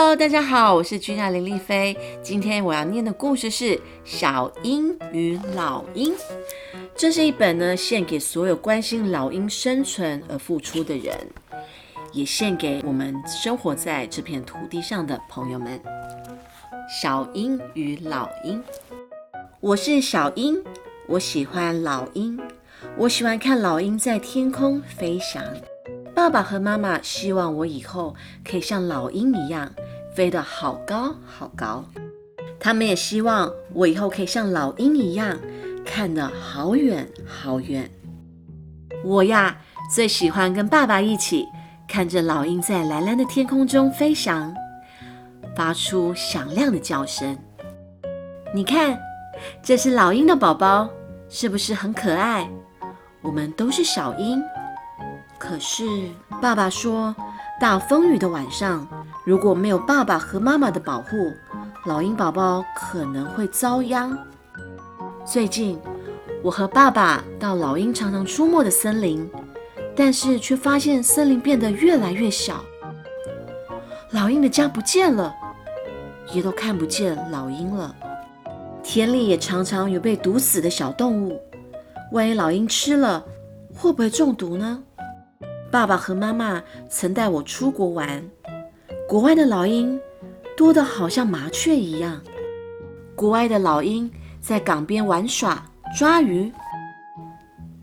Hello，大家好，我是君雅林丽菲。今天我要念的故事是《小鹰与老鹰》。这是一本呢，献给所有关心老鹰生存而付出的人，也献给我们生活在这片土地上的朋友们。小鹰与老鹰，我是小鹰，我喜欢老鹰，我喜欢看老鹰在天空飞翔。爸爸和妈妈希望我以后可以像老鹰一样飞得好高好高，他们也希望我以后可以像老鹰一样看得好远好远。我呀，最喜欢跟爸爸一起看着老鹰在蓝蓝的天空中飞翔，发出响亮的叫声。你看，这是老鹰的宝宝，是不是很可爱？我们都是小鹰。可是爸爸说，大风雨的晚上，如果没有爸爸和妈妈的保护，老鹰宝宝可能会遭殃。最近，我和爸爸到老鹰常常出没的森林，但是却发现森林变得越来越小，老鹰的家不见了，也都看不见老鹰了。田里也常常有被毒死的小动物，万一老鹰吃了，会不会中毒呢？爸爸和妈妈曾带我出国玩，国外的老鹰多得好像麻雀一样。国外的老鹰在港边玩耍、抓鱼，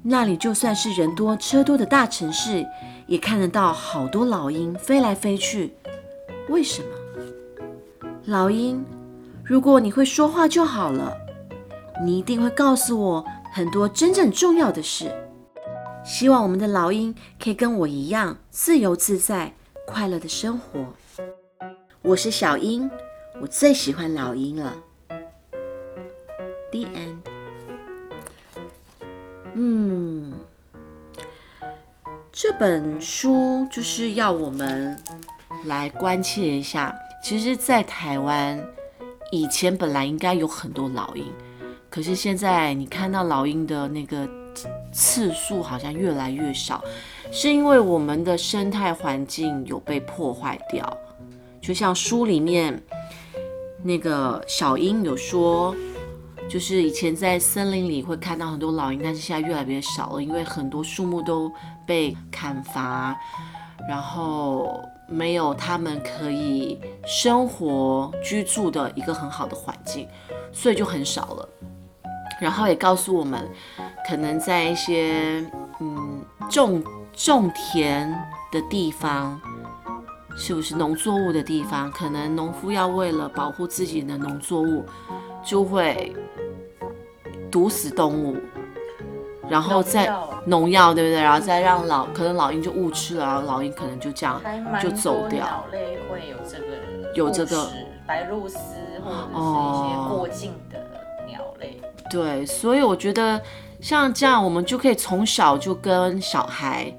那里就算是人多车多的大城市，也看得到好多老鹰飞来飞去。为什么？老鹰，如果你会说话就好了，你一定会告诉我很多真正重要的事。希望我们的老鹰可以跟我一样自由自在、快乐的生活。我是小鹰，我最喜欢老鹰了。The end。嗯，这本书就是要我们来关切一下。其实，在台湾以前本来应该有很多老鹰，可是现在你看到老鹰的那个。次数好像越来越少，是因为我们的生态环境有被破坏掉。就像书里面那个小英有说，就是以前在森林里会看到很多老鹰，但是现在越来越少了，因为很多树木都被砍伐，然后没有他们可以生活居住的一个很好的环境，所以就很少了。然后也告诉我们。可能在一些嗯种种田的地方，是不是农作物的地方？可能农夫要为了保护自己的农作物，就会毒死动物，然后再农药，对不对？然后再让老可能老鹰就误吃了，然后老鹰可能就这样就走掉。鸟类会有这个有这个白鹭鸶或者是一些过境的鸟类。对，所以我觉得。像这样，我们就可以从小就跟小孩，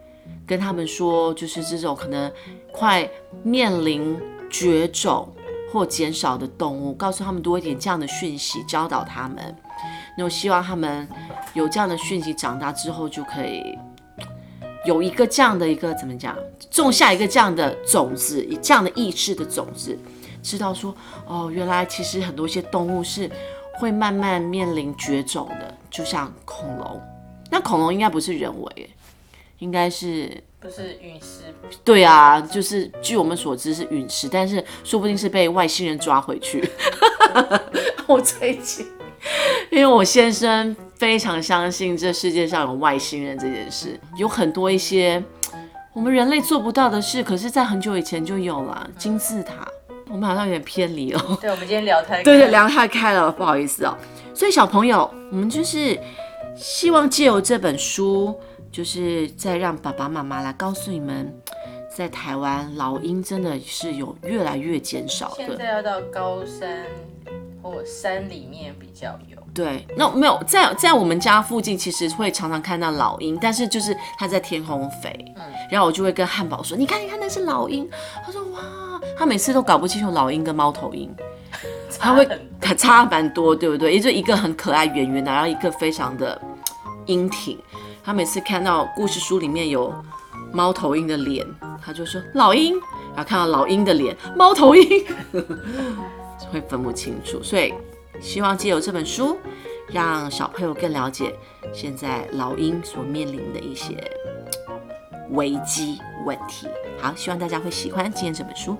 跟他们说，就是这种可能快面临绝种或减少的动物，告诉他们多一点这样的讯息，教导他们。那我希望他们有这样的讯息，长大之后就可以有一个这样的一个怎么讲，种下一个这样的种子，这样的意识的种子，知道说，哦，原来其实很多一些动物是。会慢慢面临绝种的，就像恐龙。那恐龙应该不是人为，应该是不是陨石？对啊，就是据我们所知是陨石，但是说不定是被外星人抓回去。我最近，因为我先生非常相信这世界上有外星人这件事，有很多一些我们人类做不到的事，可是在很久以前就有了金字塔。我们好像有点偏离了。对，我们今天聊太对对聊太开了，不好意思哦。所以小朋友，我们就是希望借由这本书，就是再让爸爸妈妈来告诉你们，在台湾老鹰真的是有越来越减少的。现在要到高山或山里面比较有。对，那没有在在我们家附近，其实会常常看到老鹰，但是就是它在天空飞。嗯，然后我就会跟汉堡说：“你看，你看，那是老鹰。”他说：“哇。”他每次都搞不清楚老鹰跟猫头鹰，他会差蛮多，对不对？也就一个很可爱圆圆的，然后一个非常的英挺。他每次看到故事书里面有猫头鹰的脸，他就说老鹰，然后看到老鹰的脸，猫头鹰 会分不清楚。所以希望借由这本书，让小朋友更了解现在老鹰所面临的一些危机问题。好，希望大家会喜欢今天这本书。